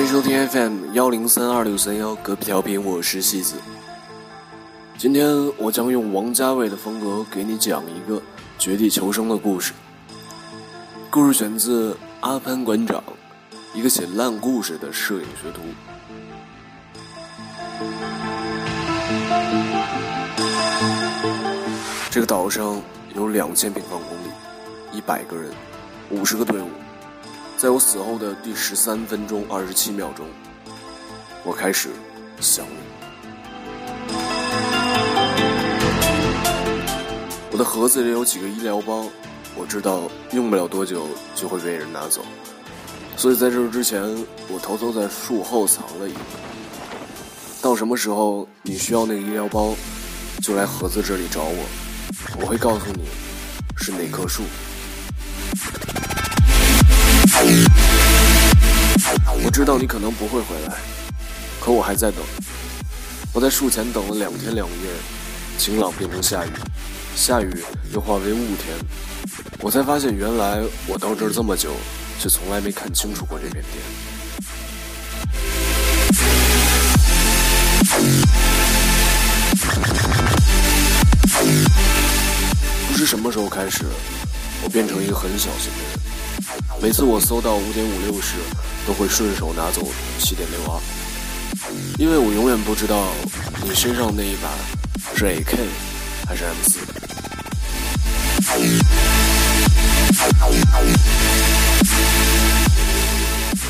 欢迎收听 FM 幺零三二六三幺隔壁调频，我是戏子。今天我将用王家卫的风格给你讲一个绝地求生的故事。故事选自阿潘馆长，一个写烂故事的摄影学徒。这个岛上有两千平方公里，一百个人，五十个队伍。在我死后的第十三分钟二十七秒钟，我开始想你。我的盒子里有几个医疗包，我知道用不了多久就会被人拿走，所以在这之前，我偷偷在树后藏了一个。到什么时候你需要那个医疗包，就来盒子这里找我，我会告诉你是哪棵树。我知道你可能不会回来，可我还在等。我在树前等了两天两夜，晴朗变成下雨，下雨又化为雾天。我才发现，原来我到这儿这么久，却从来没看清楚过这片天。不知什么时候开始，我变成一个很小心的人。每次我搜到五点五六时，都会顺手拿走七点六二，因为我永远不知道你身上那一把是 AK 还是 M 四。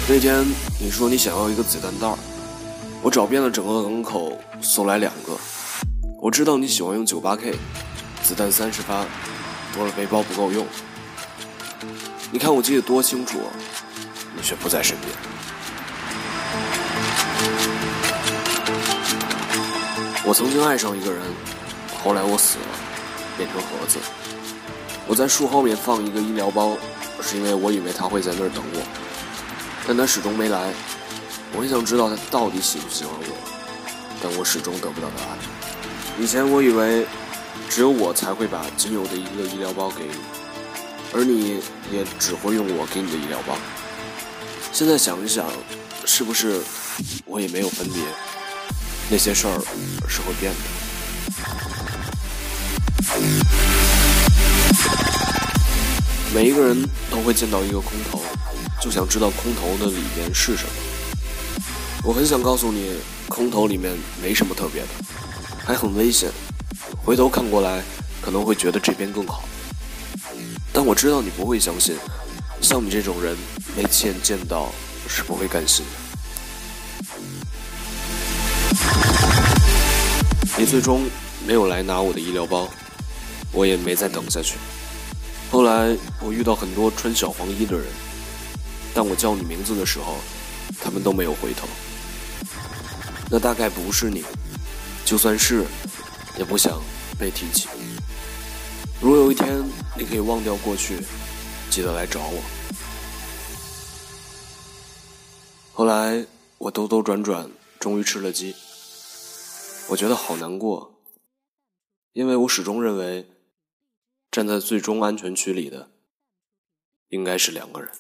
那天你说你想要一个子弹袋儿我找遍了整个港口，搜来两个。我知道你喜欢用九八 K，子弹三十发，多了背包不够用。你看我记得多清楚，你却不在身边。我曾经爱上一个人，后来我死了，变成盒子。我在树后面放一个医疗包，是因为我以为他会在那儿等我，但他始终没来。我很想知道他到底喜不喜欢我，但我始终得不到答案。以前我以为只有我才会把仅有的一个医疗包给。而你也只会用我给你的医疗包。现在想一想，是不是我也没有分别？那些事儿是会变的。每一个人都会见到一个空投，就想知道空投的里边是什么。我很想告诉你，空投里面没什么特别的，还很危险。回头看过来，可能会觉得这边更好。但我知道你不会相信，像你这种人，没亲眼见到是不会甘心的。你最终没有来拿我的医疗包，我也没再等下去。后来我遇到很多穿小黄衣的人，但我叫你名字的时候，他们都没有回头。那大概不是你，就算是，也不想被提起。如果有一天你可以忘掉过去，记得来找我。后来我兜兜转转，终于吃了鸡。我觉得好难过，因为我始终认为，站在最终安全区里的，应该是两个人。